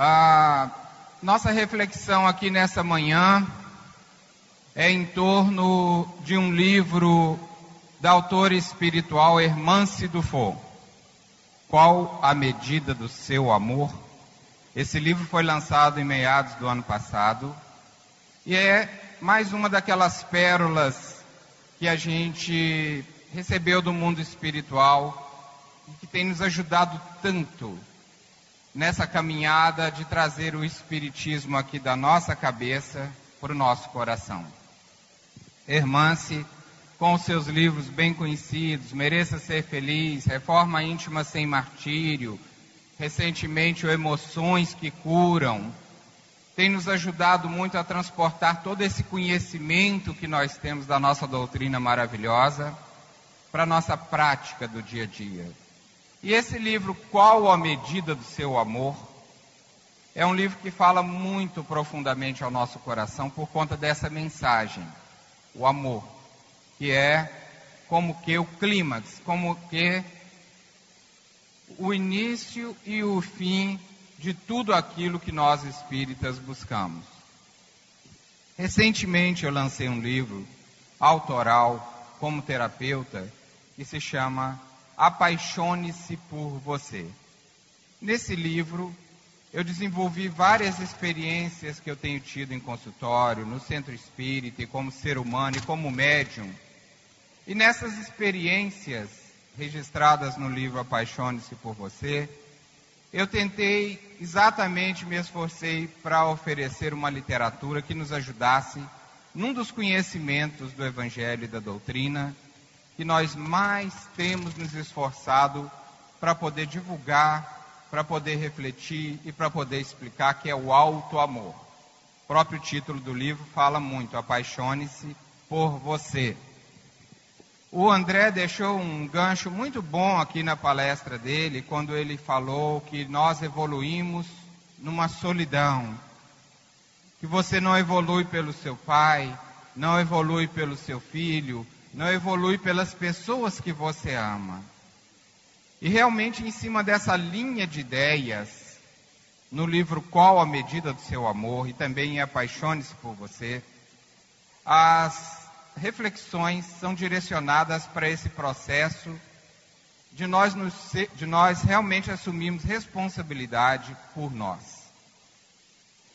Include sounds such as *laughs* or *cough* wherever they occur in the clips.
A nossa reflexão aqui nessa manhã é em torno de um livro da autora espiritual Hermance Dufour. Qual a medida do seu amor? Esse livro foi lançado em meados do ano passado e é mais uma daquelas pérolas que a gente recebeu do mundo espiritual e que tem nos ajudado tanto nessa caminhada de trazer o Espiritismo aqui da nossa cabeça para o nosso coração. Hermance, com seus livros bem conhecidos, Mereça Ser Feliz, Reforma Íntima Sem Martírio, recentemente o Emoções que Curam, tem nos ajudado muito a transportar todo esse conhecimento que nós temos da nossa doutrina maravilhosa para a nossa prática do dia a dia. E esse livro, Qual a Medida do Seu Amor? É um livro que fala muito profundamente ao nosso coração por conta dessa mensagem, o amor, que é como que o clímax, como que o início e o fim de tudo aquilo que nós espíritas buscamos. Recentemente eu lancei um livro autoral como terapeuta que se chama Apaixone-se por você. Nesse livro, eu desenvolvi várias experiências que eu tenho tido em consultório, no centro espírita, e como ser humano e como médium. E nessas experiências registradas no livro Apaixone-se por você, eu tentei, exatamente me esforcei para oferecer uma literatura que nos ajudasse num dos conhecimentos do Evangelho e da doutrina que nós mais temos nos esforçado para poder divulgar, para poder refletir e para poder explicar, que é o alto amor. O próprio título do livro fala muito: apaixone-se por você. O André deixou um gancho muito bom aqui na palestra dele, quando ele falou que nós evoluímos numa solidão. Que você não evolui pelo seu pai, não evolui pelo seu filho, não evolui pelas pessoas que você ama. E realmente, em cima dessa linha de ideias, no livro Qual a Medida do Seu Amor e também Apaixone-se por Você, as reflexões são direcionadas para esse processo de nós, nos, de nós realmente assumirmos responsabilidade por nós.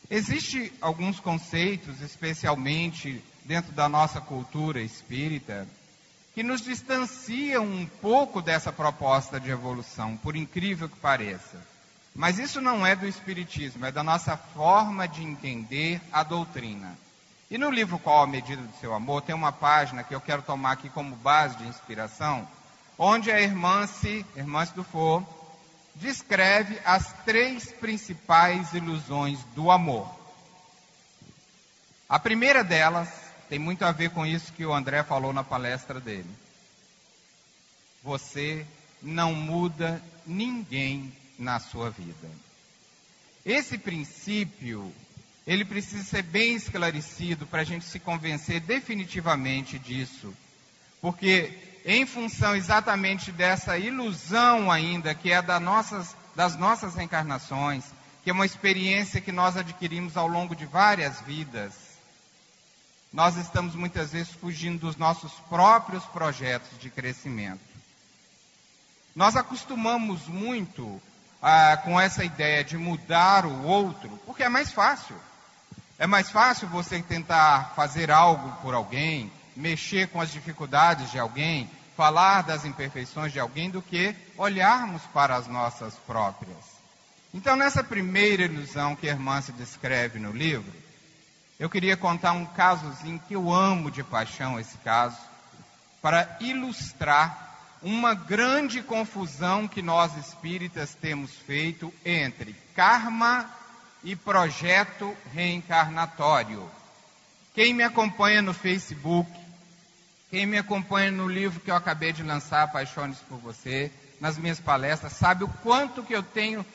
Existem alguns conceitos, especialmente dentro da nossa cultura espírita que nos distanciam um pouco dessa proposta de evolução, por incrível que pareça. Mas isso não é do Espiritismo, é da nossa forma de entender a doutrina. E no livro Qual a Medida do Seu Amor, tem uma página que eu quero tomar aqui como base de inspiração, onde a irmã Hermance Dufour descreve as três principais ilusões do amor. A primeira delas tem muito a ver com isso que o André falou na palestra dele. Você não muda ninguém na sua vida. Esse princípio, ele precisa ser bem esclarecido para a gente se convencer definitivamente disso. Porque, em função exatamente dessa ilusão ainda, que é das nossas, das nossas reencarnações, que é uma experiência que nós adquirimos ao longo de várias vidas, nós estamos muitas vezes fugindo dos nossos próprios projetos de crescimento. Nós acostumamos muito ah, com essa ideia de mudar o outro, porque é mais fácil. É mais fácil você tentar fazer algo por alguém, mexer com as dificuldades de alguém, falar das imperfeições de alguém, do que olharmos para as nossas próprias. Então, nessa primeira ilusão que a irmã se descreve no livro, eu queria contar um casozinho que eu amo de paixão esse caso, para ilustrar uma grande confusão que nós espíritas temos feito entre karma e projeto reencarnatório. Quem me acompanha no Facebook, quem me acompanha no livro que eu acabei de lançar, Paixões por Você, nas minhas palestras, sabe o quanto que eu tenho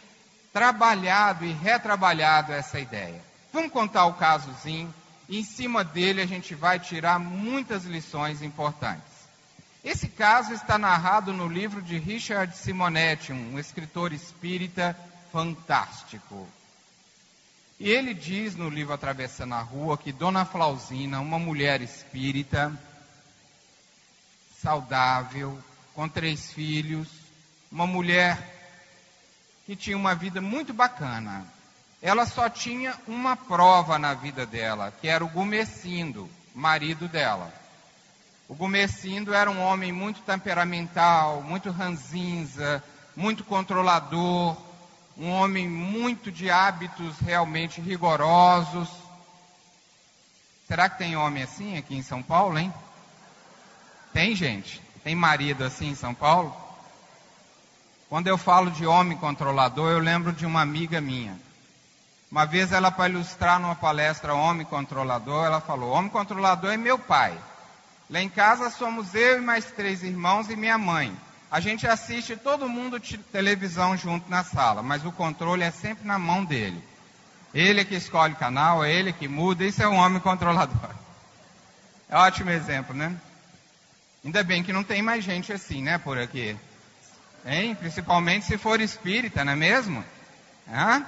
trabalhado e retrabalhado essa ideia. Vamos contar o casozinho e em cima dele a gente vai tirar muitas lições importantes. Esse caso está narrado no livro de Richard Simonetti, um escritor espírita fantástico. E ele diz no livro Atravessando a Rua que Dona Flausina, uma mulher espírita, saudável, com três filhos, uma mulher que tinha uma vida muito bacana. Ela só tinha uma prova na vida dela, que era o Gumecindo, marido dela. O Gumecindo era um homem muito temperamental, muito ranzinza, muito controlador, um homem muito de hábitos realmente rigorosos. Será que tem homem assim aqui em São Paulo, hein? Tem gente? Tem marido assim em São Paulo? Quando eu falo de homem controlador, eu lembro de uma amiga minha. Uma vez ela, para ilustrar numa palestra Homem Controlador, ela falou: Homem controlador é meu pai. Lá em casa somos eu e mais três irmãos e minha mãe. A gente assiste todo mundo televisão junto na sala, mas o controle é sempre na mão dele. Ele é que escolhe o canal, é ele que muda, isso é um homem controlador. É um ótimo exemplo, né? Ainda bem que não tem mais gente assim, né, por aqui. Hein? Principalmente se for espírita, não é mesmo? Hã?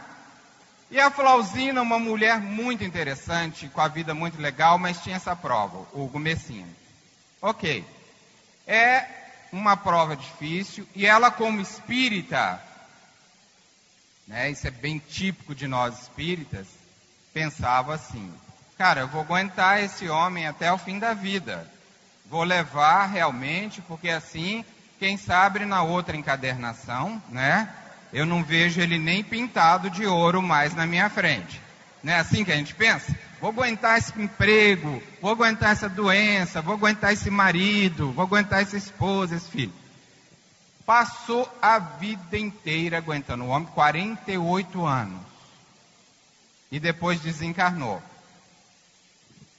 E a Flausina, uma mulher muito interessante, com a vida muito legal, mas tinha essa prova, o Gomecinho. Ok. É uma prova difícil, e ela, como espírita, né, isso é bem típico de nós espíritas, pensava assim: cara, eu vou aguentar esse homem até o fim da vida, vou levar realmente, porque assim, quem sabe na outra encadernação, né, eu não vejo ele nem pintado de ouro mais na minha frente. Não é assim que a gente pensa? Vou aguentar esse emprego, vou aguentar essa doença, vou aguentar esse marido, vou aguentar essa esposa, esse filho. Passou a vida inteira aguentando o homem, 48 anos. E depois desencarnou.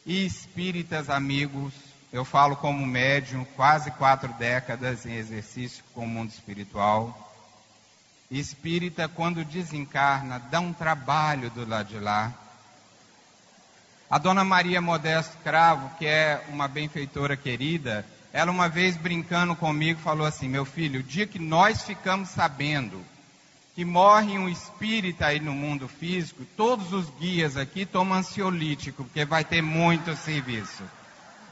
E espíritas amigos, eu falo como médium, quase quatro décadas em exercício com o mundo espiritual. Espírita, quando desencarna, dá um trabalho do lado de lá a dona Maria Modesto Cravo, que é uma benfeitora querida, ela uma vez brincando comigo falou assim: Meu filho, o dia que nós ficamos sabendo que morre um espírita aí no mundo físico, todos os guias aqui tomam ansiolítico, porque vai ter muito serviço.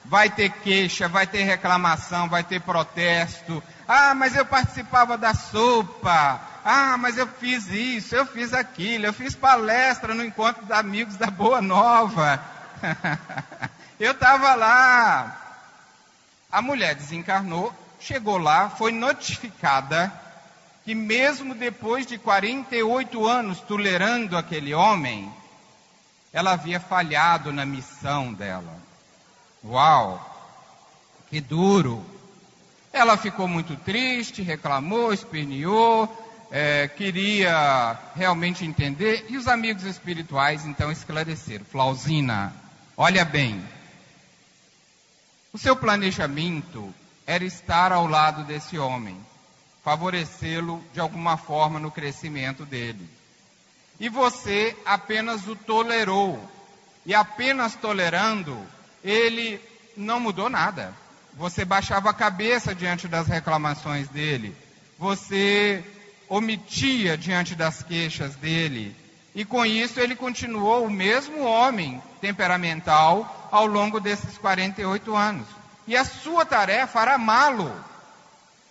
Vai ter queixa, vai ter reclamação, vai ter protesto. Ah, mas eu participava da sopa. Ah, mas eu fiz isso, eu fiz aquilo, eu fiz palestra no encontro de amigos da Boa Nova. *laughs* eu estava lá. A mulher desencarnou, chegou lá, foi notificada que mesmo depois de 48 anos tolerando aquele homem, ela havia falhado na missão dela. Uau! Que duro! Ela ficou muito triste, reclamou, esperneou, é, queria realmente entender, e os amigos espirituais então esclareceram. Flausina, olha bem, o seu planejamento era estar ao lado desse homem, favorecê-lo de alguma forma no crescimento dele. E você apenas o tolerou, e apenas tolerando, ele não mudou nada. Você baixava a cabeça diante das reclamações dele. Você omitia diante das queixas dele. E com isso ele continuou o mesmo homem temperamental ao longo desses 48 anos. E a sua tarefa era amá-lo.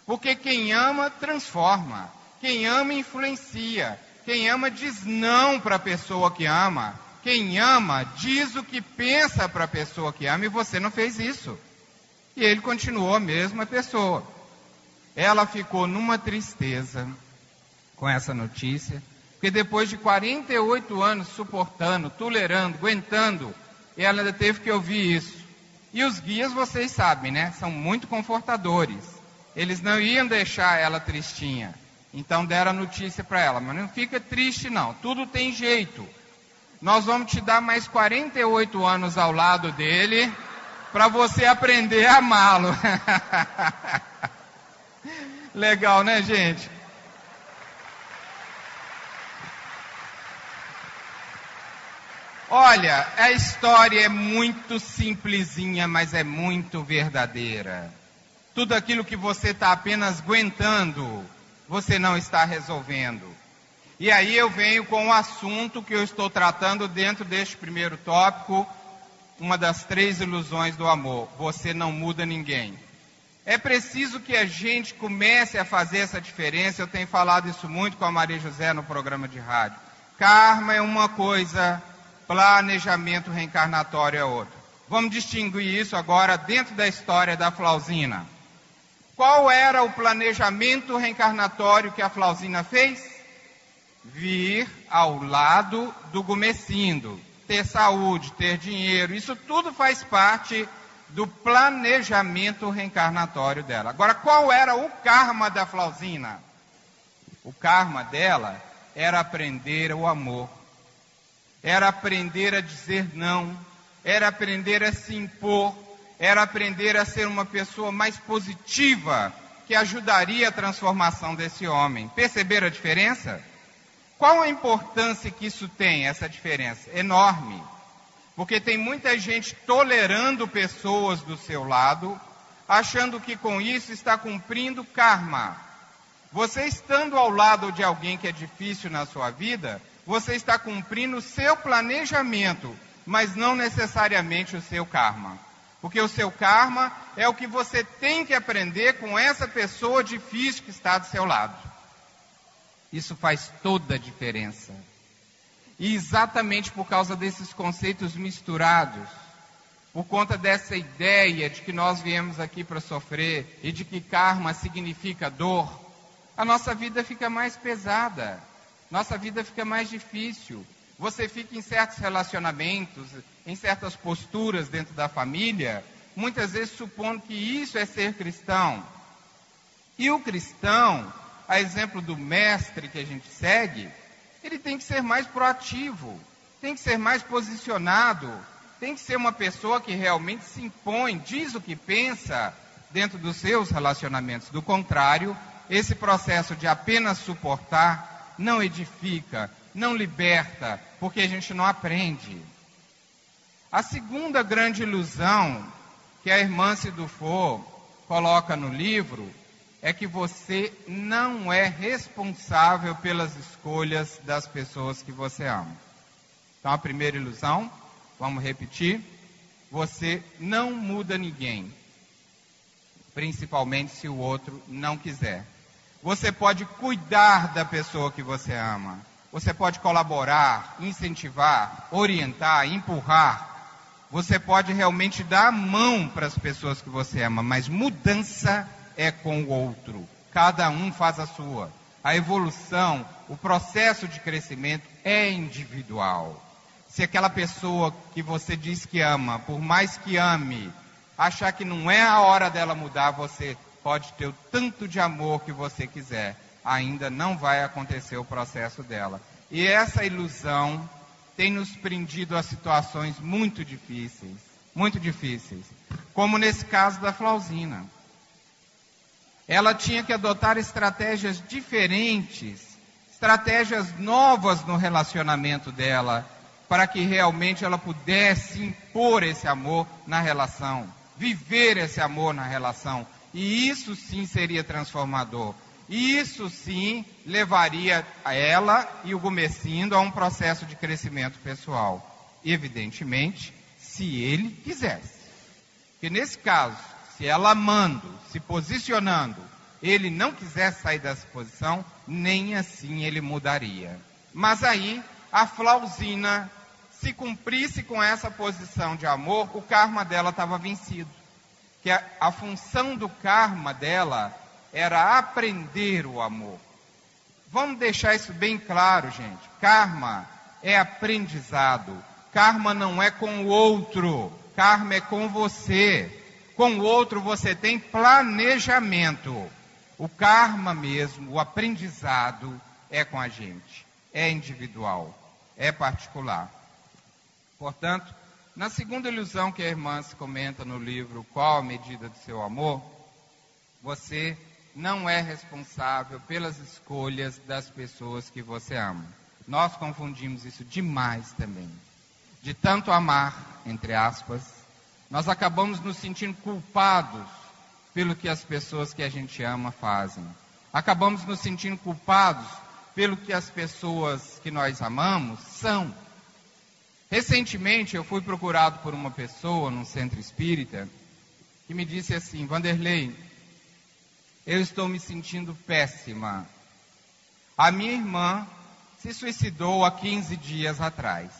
Porque quem ama transforma, quem ama influencia, quem ama diz não para a pessoa que ama, quem ama diz o que pensa para a pessoa que ama e você não fez isso. E ele continuou a mesma pessoa. Ela ficou numa tristeza, com essa notícia, porque depois de 48 anos suportando, tolerando, aguentando, ela ainda teve que ouvir isso. E os guias, vocês sabem, né? São muito confortadores. Eles não iam deixar ela tristinha. Então deram a notícia para ela, mas não fica triste não, tudo tem jeito. Nós vamos te dar mais 48 anos ao lado dele para você aprender a amá-lo. *laughs* Legal, né, gente? Olha, a história é muito simplesinha, mas é muito verdadeira. Tudo aquilo que você está apenas aguentando, você não está resolvendo. E aí eu venho com o assunto que eu estou tratando dentro deste primeiro tópico, uma das três ilusões do amor: você não muda ninguém. É preciso que a gente comece a fazer essa diferença. Eu tenho falado isso muito com a Maria José no programa de rádio. Karma é uma coisa, planejamento reencarnatório é outra. Vamos distinguir isso agora dentro da história da Flausina. Qual era o planejamento reencarnatório que a Flausina fez? Vir ao lado do Gumecindo, ter saúde, ter dinheiro, isso tudo faz parte do planejamento reencarnatório dela. Agora, qual era o karma da Flausina? O karma dela era aprender o amor, era aprender a dizer não, era aprender a se impor, era aprender a ser uma pessoa mais positiva que ajudaria a transformação desse homem. Perceberam a diferença? Qual a importância que isso tem, essa diferença? Enorme. Porque tem muita gente tolerando pessoas do seu lado, achando que com isso está cumprindo karma. Você estando ao lado de alguém que é difícil na sua vida, você está cumprindo o seu planejamento, mas não necessariamente o seu karma. Porque o seu karma é o que você tem que aprender com essa pessoa difícil que está do seu lado. Isso faz toda a diferença. E exatamente por causa desses conceitos misturados, por conta dessa ideia de que nós viemos aqui para sofrer e de que karma significa dor, a nossa vida fica mais pesada, nossa vida fica mais difícil. Você fica em certos relacionamentos, em certas posturas dentro da família, muitas vezes supondo que isso é ser cristão. E o cristão, a exemplo do mestre que a gente segue, ele tem que ser mais proativo, tem que ser mais posicionado, tem que ser uma pessoa que realmente se impõe, diz o que pensa dentro dos seus relacionamentos. Do contrário, esse processo de apenas suportar não edifica, não liberta, porque a gente não aprende. A segunda grande ilusão que a irmã Sidufo coloca no livro é que você não é responsável pelas escolhas das pessoas que você ama. Então, a primeira ilusão, vamos repetir: você não muda ninguém, principalmente se o outro não quiser. Você pode cuidar da pessoa que você ama. Você pode colaborar, incentivar, orientar, empurrar. Você pode realmente dar a mão para as pessoas que você ama, mas mudança é com o outro. Cada um faz a sua. A evolução, o processo de crescimento é individual. Se aquela pessoa que você diz que ama, por mais que ame, achar que não é a hora dela mudar, você pode ter o tanto de amor que você quiser, ainda não vai acontecer o processo dela. E essa ilusão tem nos prendido a situações muito difíceis, muito difíceis, como nesse caso da Flausina. Ela tinha que adotar estratégias diferentes, estratégias novas no relacionamento dela, para que realmente ela pudesse impor esse amor na relação, viver esse amor na relação, e isso sim seria transformador. E isso sim levaria ela e o Gomecindo a um processo de crescimento pessoal. Evidentemente, se ele quisesse. Porque nesse caso, se ela amando, se posicionando, ele não quisesse sair dessa posição, nem assim ele mudaria. Mas aí, a Flausina, se cumprisse com essa posição de amor, o karma dela estava vencido que a, a função do karma dela era aprender o amor. Vamos deixar isso bem claro, gente. Karma é aprendizado. Karma não é com o outro. Karma é com você. Com o outro você tem planejamento. O karma mesmo, o aprendizado, é com a gente. É individual. É particular. Portanto, na segunda ilusão que a irmã se comenta no livro Qual a medida do seu amor, você não é responsável pelas escolhas das pessoas que você ama. Nós confundimos isso demais também. De tanto amar, entre aspas, nós acabamos nos sentindo culpados pelo que as pessoas que a gente ama fazem. Acabamos nos sentindo culpados pelo que as pessoas que nós amamos são. Recentemente eu fui procurado por uma pessoa num centro espírita que me disse assim: Vanderlei, eu estou me sentindo péssima. A minha irmã se suicidou há 15 dias atrás.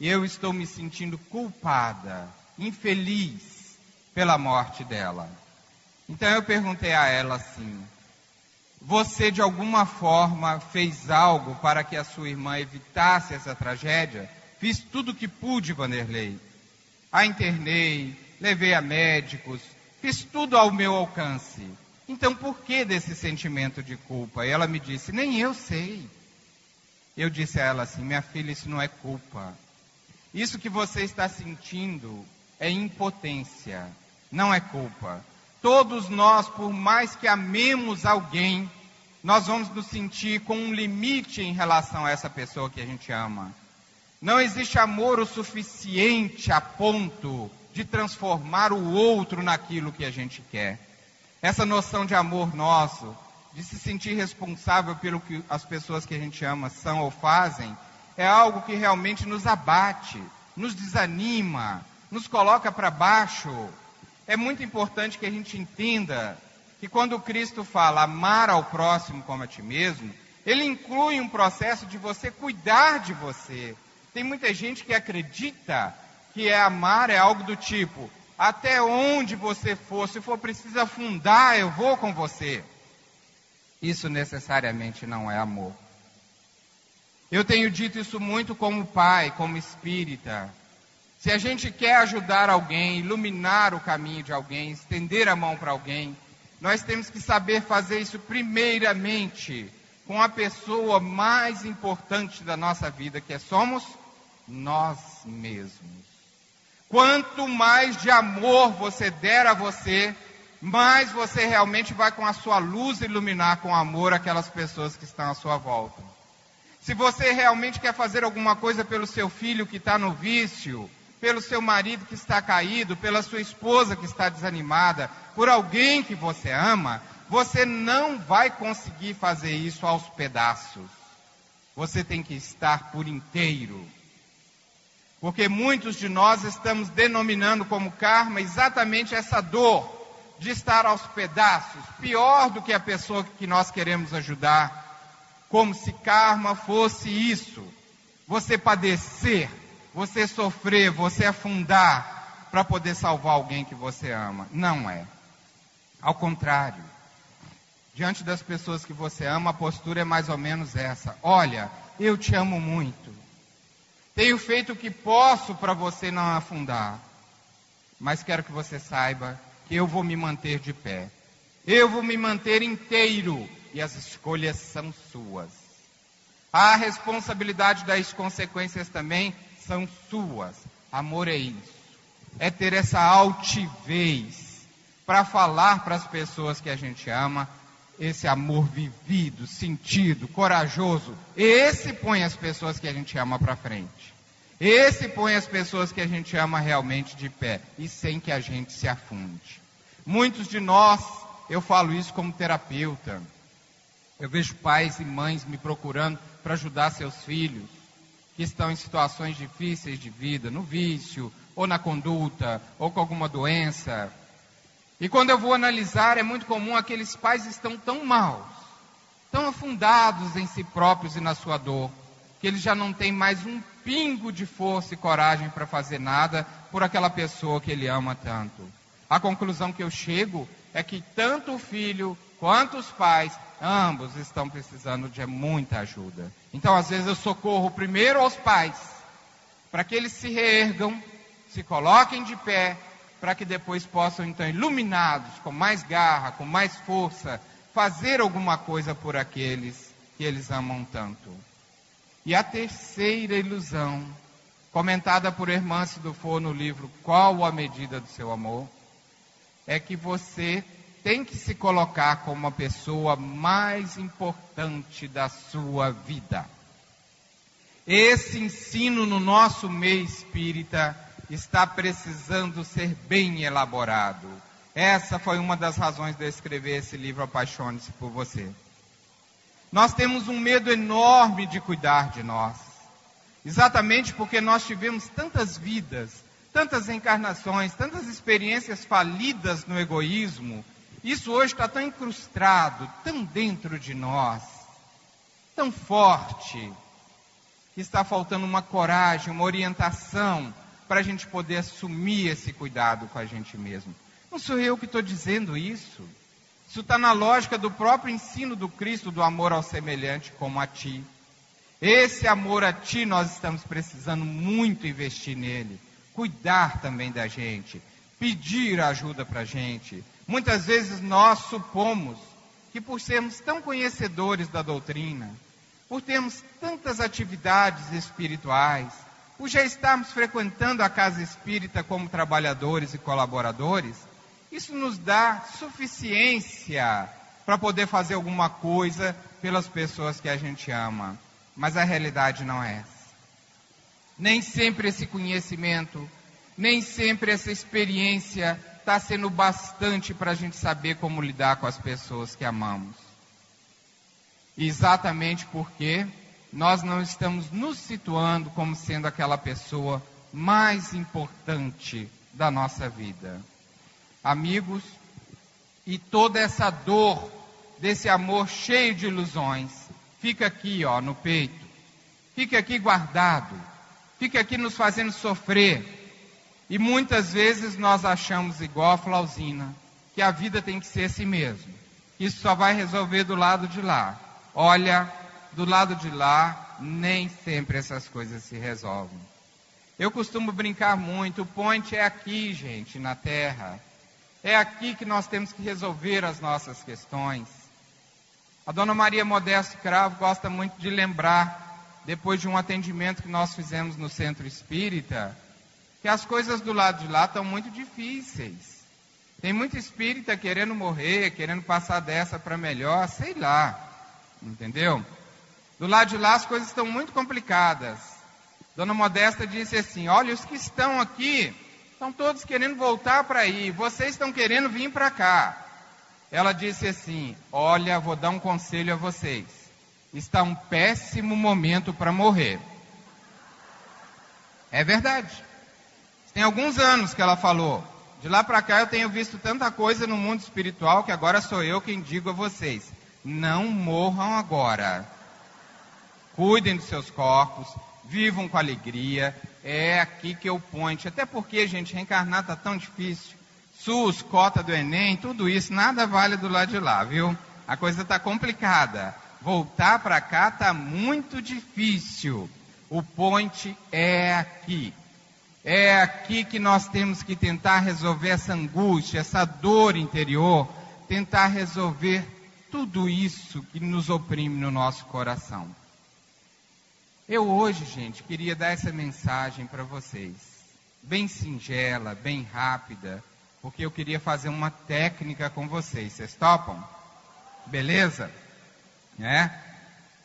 E eu estou me sentindo culpada, infeliz pela morte dela. Então eu perguntei a ela assim: Você de alguma forma fez algo para que a sua irmã evitasse essa tragédia? Fiz tudo o que pude, Vanderlei. A internei, levei a médicos, fiz tudo ao meu alcance. Então por que desse sentimento de culpa? E ela me disse: Nem eu sei. Eu disse a ela assim: Minha filha, isso não é culpa. Isso que você está sentindo é impotência, não é culpa. Todos nós, por mais que amemos alguém, nós vamos nos sentir com um limite em relação a essa pessoa que a gente ama. Não existe amor o suficiente a ponto de transformar o outro naquilo que a gente quer. Essa noção de amor nosso, de se sentir responsável pelo que as pessoas que a gente ama são ou fazem, é algo que realmente nos abate, nos desanima, nos coloca para baixo. É muito importante que a gente entenda que quando Cristo fala amar ao próximo como a ti mesmo, ele inclui um processo de você cuidar de você, tem muita gente que acredita que é amar é algo do tipo: até onde você for, se for preciso afundar, eu vou com você. Isso necessariamente não é amor. Eu tenho dito isso muito como pai, como espírita. Se a gente quer ajudar alguém, iluminar o caminho de alguém, estender a mão para alguém, nós temos que saber fazer isso primeiramente com a pessoa mais importante da nossa vida, que é somos nós mesmos. Quanto mais de amor você der a você, mais você realmente vai com a sua luz iluminar com amor aquelas pessoas que estão à sua volta. Se você realmente quer fazer alguma coisa pelo seu filho que está no vício, pelo seu marido que está caído, pela sua esposa que está desanimada, por alguém que você ama, você não vai conseguir fazer isso aos pedaços. Você tem que estar por inteiro. Porque muitos de nós estamos denominando como karma exatamente essa dor de estar aos pedaços, pior do que a pessoa que nós queremos ajudar. Como se karma fosse isso. Você padecer, você sofrer, você afundar para poder salvar alguém que você ama. Não é. Ao contrário. Diante das pessoas que você ama, a postura é mais ou menos essa: Olha, eu te amo muito. Tenho feito o que posso para você não afundar. Mas quero que você saiba que eu vou me manter de pé. Eu vou me manter inteiro e as escolhas são suas. A responsabilidade das consequências também são suas. Amor é isso. É ter essa altivez para falar para as pessoas que a gente ama esse amor vivido, sentido, corajoso. Esse põe as pessoas que a gente ama para frente. Esse põe as pessoas que a gente ama realmente de pé e sem que a gente se afunde. Muitos de nós, eu falo isso como terapeuta. Eu vejo pais e mães me procurando para ajudar seus filhos que estão em situações difíceis de vida, no vício, ou na conduta, ou com alguma doença, e quando eu vou analisar, é muito comum aqueles pais estão tão maus, tão afundados em si próprios e na sua dor, que eles já não têm mais um pingo de força e coragem para fazer nada por aquela pessoa que ele ama tanto. A conclusão que eu chego é que tanto o filho quanto os pais, ambos estão precisando de muita ajuda. Então, às vezes, eu socorro primeiro aos pais, para que eles se reergam, se coloquem de pé para que depois possam, então, iluminados, com mais garra, com mais força, fazer alguma coisa por aqueles que eles amam tanto. E a terceira ilusão, comentada por Irmã Sidufo no livro Qual a Medida do Seu Amor, é que você tem que se colocar como a pessoa mais importante da sua vida. Esse ensino no nosso meio espírita está precisando ser bem elaborado. Essa foi uma das razões de eu escrever esse livro Apaixone-se por você. Nós temos um medo enorme de cuidar de nós. Exatamente porque nós tivemos tantas vidas, tantas encarnações, tantas experiências falidas no egoísmo. Isso hoje está tão incrustado, tão dentro de nós, tão forte, que está faltando uma coragem, uma orientação para a gente poder assumir esse cuidado com a gente mesmo. Não sou eu que estou dizendo isso. Isso está na lógica do próprio ensino do Cristo do amor ao semelhante como a ti. Esse amor a ti nós estamos precisando muito investir nele. Cuidar também da gente. Pedir ajuda para a gente. Muitas vezes nós supomos que por sermos tão conhecedores da doutrina, por termos tantas atividades espirituais, por já estarmos frequentando a casa espírita como trabalhadores e colaboradores, isso nos dá suficiência para poder fazer alguma coisa pelas pessoas que a gente ama. Mas a realidade não é essa. Nem sempre esse conhecimento, nem sempre essa experiência está sendo bastante para a gente saber como lidar com as pessoas que amamos. Exatamente porque nós não estamos nos situando como sendo aquela pessoa mais importante da nossa vida amigos, e toda essa dor desse amor cheio de ilusões fica aqui, ó, no peito. Fica aqui guardado. Fica aqui nos fazendo sofrer. E muitas vezes nós achamos igual a Flausina, que a vida tem que ser assim mesmo. Isso só vai resolver do lado de lá. Olha, do lado de lá, nem sempre essas coisas se resolvem. Eu costumo brincar muito, o ponte é aqui, gente, na terra. É aqui que nós temos que resolver as nossas questões. A dona Maria Modesto Cravo gosta muito de lembrar, depois de um atendimento que nós fizemos no centro espírita, que as coisas do lado de lá estão muito difíceis. Tem muito espírita querendo morrer, querendo passar dessa para melhor, sei lá. Entendeu? Do lado de lá as coisas estão muito complicadas. Dona Modesta disse assim: Olha, os que estão aqui Estão todos querendo voltar para aí. Vocês estão querendo vir para cá. Ela disse assim: Olha, vou dar um conselho a vocês. Está um péssimo momento para morrer. É verdade. Tem alguns anos que ela falou. De lá para cá eu tenho visto tanta coisa no mundo espiritual que agora sou eu quem digo a vocês: não morram agora. Cuidem dos seus corpos, vivam com alegria. É aqui que eu ponho. Até porque, gente, reencarnar está tão difícil. SUS, cota do Enem, tudo isso, nada vale do lado de lá, viu? A coisa está complicada. Voltar para cá está muito difícil. O point é aqui. É aqui que nós temos que tentar resolver essa angústia, essa dor interior, tentar resolver tudo isso que nos oprime no nosso coração. Eu hoje, gente, queria dar essa mensagem para vocês. Bem singela, bem rápida, porque eu queria fazer uma técnica com vocês. Vocês topam? Beleza? Né?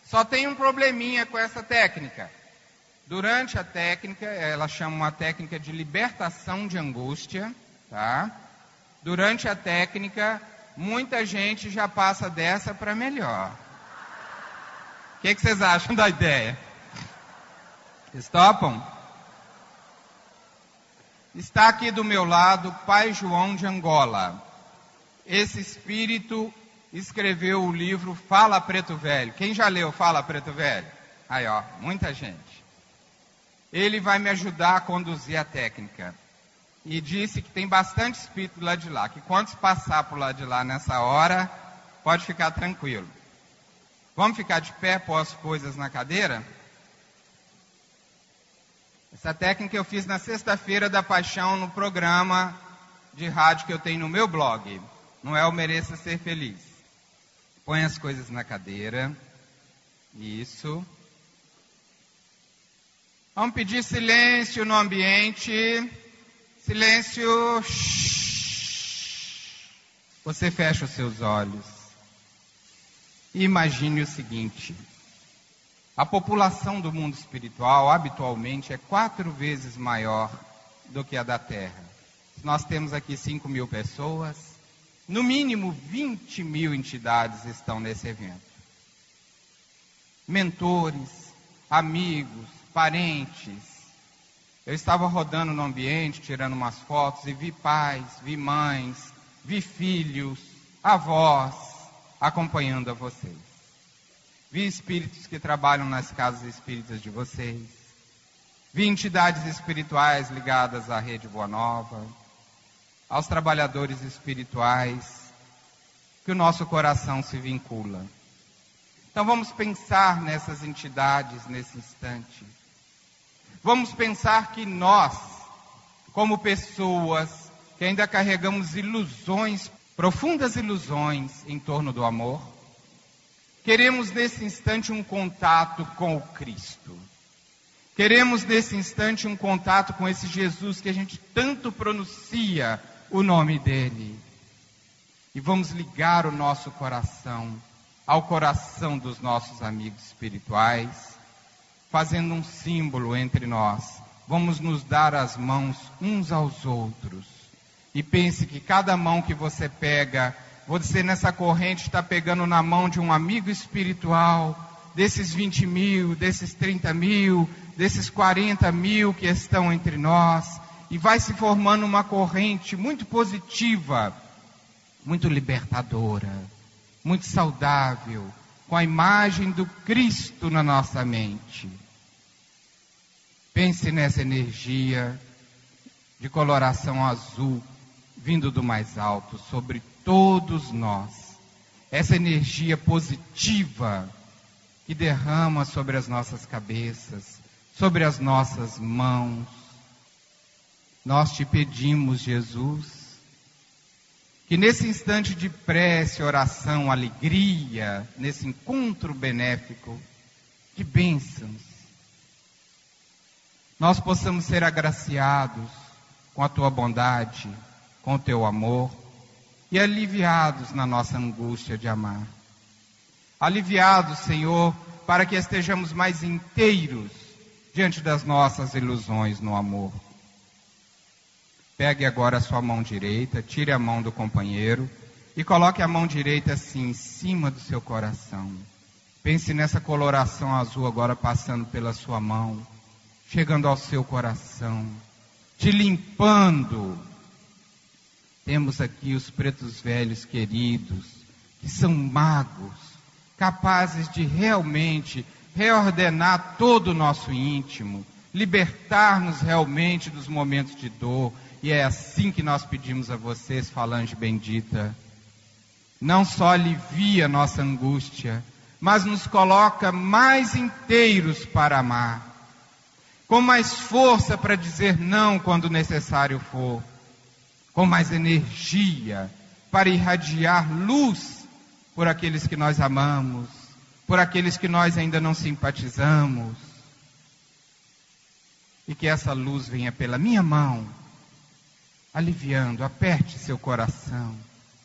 Só tem um probleminha com essa técnica. Durante a técnica, ela chama uma técnica de libertação de angústia, tá? Durante a técnica, muita gente já passa dessa para melhor. O que, que vocês acham da ideia? Estopam? Está aqui do meu lado Pai João de Angola. Esse espírito escreveu o livro Fala Preto Velho. Quem já leu Fala Preto Velho? Aí, ó, muita gente. Ele vai me ajudar a conduzir a técnica. E disse que tem bastante espírito lá de lá, que quantos passar por lá de lá nessa hora, pode ficar tranquilo. Vamos ficar de pé, as coisas na cadeira? Essa técnica eu fiz na sexta-feira da paixão no programa de rádio que eu tenho no meu blog. Não é o Mereça Ser Feliz. Põe as coisas na cadeira. Isso. Vamos pedir silêncio no ambiente. Silêncio. Você fecha os seus olhos. Imagine o seguinte: a população do mundo espiritual habitualmente é quatro vezes maior do que a da Terra. Nós temos aqui 5 mil pessoas, no mínimo 20 mil entidades estão nesse evento. mentores, amigos, parentes. Eu estava rodando no ambiente, tirando umas fotos e vi pais, vi mães, vi filhos, avós acompanhando a vocês. Vi espíritos que trabalham nas casas espíritas de vocês. Vi entidades espirituais ligadas à Rede Boa Nova, aos trabalhadores espirituais, que o nosso coração se vincula. Então vamos pensar nessas entidades nesse instante. Vamos pensar que nós, como pessoas que ainda carregamos ilusões, profundas ilusões em torno do amor, queremos nesse instante um contato com o Cristo. Queremos nesse instante um contato com esse Jesus que a gente tanto pronuncia o nome dele. E vamos ligar o nosso coração ao coração dos nossos amigos espirituais, fazendo um símbolo entre nós. Vamos nos dar as mãos uns aos outros. E pense que cada mão que você pega, você nessa corrente está pegando na mão de um amigo espiritual, desses 20 mil, desses 30 mil, desses 40 mil que estão entre nós, e vai se formando uma corrente muito positiva, muito libertadora, muito saudável, com a imagem do Cristo na nossa mente. Pense nessa energia de coloração azul vindo do mais alto sobre todos nós. Essa energia positiva que derrama sobre as nossas cabeças, sobre as nossas mãos. Nós te pedimos, Jesus, que nesse instante de prece, oração, alegria, nesse encontro benéfico, de bênçãos, nós possamos ser agraciados com a tua bondade, com o teu amor e aliviados na nossa angústia de amar. Aliviados, Senhor, para que estejamos mais inteiros diante das nossas ilusões no amor. Pegue agora a sua mão direita, tire a mão do companheiro e coloque a mão direita assim em cima do seu coração. Pense nessa coloração azul agora passando pela sua mão, chegando ao seu coração, te limpando. Temos aqui os pretos velhos queridos, que são magos, capazes de realmente reordenar todo o nosso íntimo, libertar-nos realmente dos momentos de dor, e é assim que nós pedimos a vocês, falange bendita. Não só alivia nossa angústia, mas nos coloca mais inteiros para amar. Com mais força para dizer não quando necessário for. Com mais energia para irradiar luz por aqueles que nós amamos, por aqueles que nós ainda não simpatizamos. E que essa luz venha pela minha mão aliviando, aperte seu coração,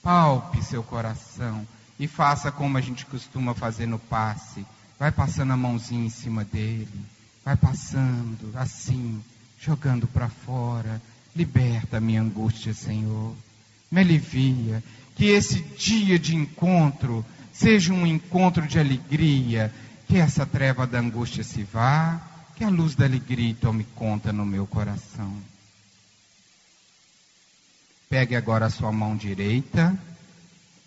palpe seu coração e faça como a gente costuma fazer no passe. Vai passando a mãozinha em cima dele, vai passando assim, jogando para fora. Liberta a minha angústia, Senhor. Me alivia. Que esse dia de encontro seja um encontro de alegria. Que essa treva da angústia se vá. Que a luz da alegria tome conta no meu coração. Pegue agora a sua mão direita,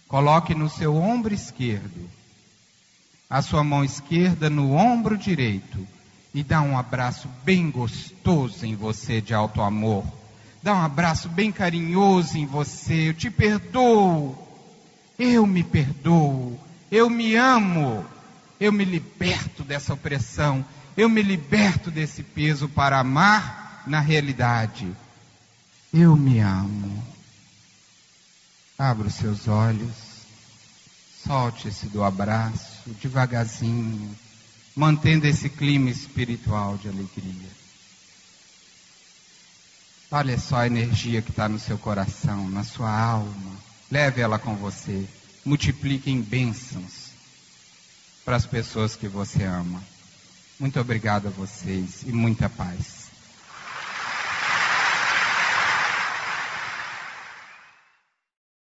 coloque no seu ombro esquerdo, a sua mão esquerda no ombro direito e dá um abraço bem gostoso em você de alto amor. Dá um abraço bem carinhoso em você. Eu te perdoo. Eu me perdoo. Eu me amo. Eu me liberto dessa opressão. Eu me liberto desse peso para amar na realidade. Eu me amo. Abra os seus olhos. Solte-se do abraço devagarzinho, mantendo esse clima espiritual de alegria. Olha só a energia que está no seu coração, na sua alma. Leve ela com você. Multiplique em bênçãos para as pessoas que você ama. Muito obrigado a vocês e muita paz.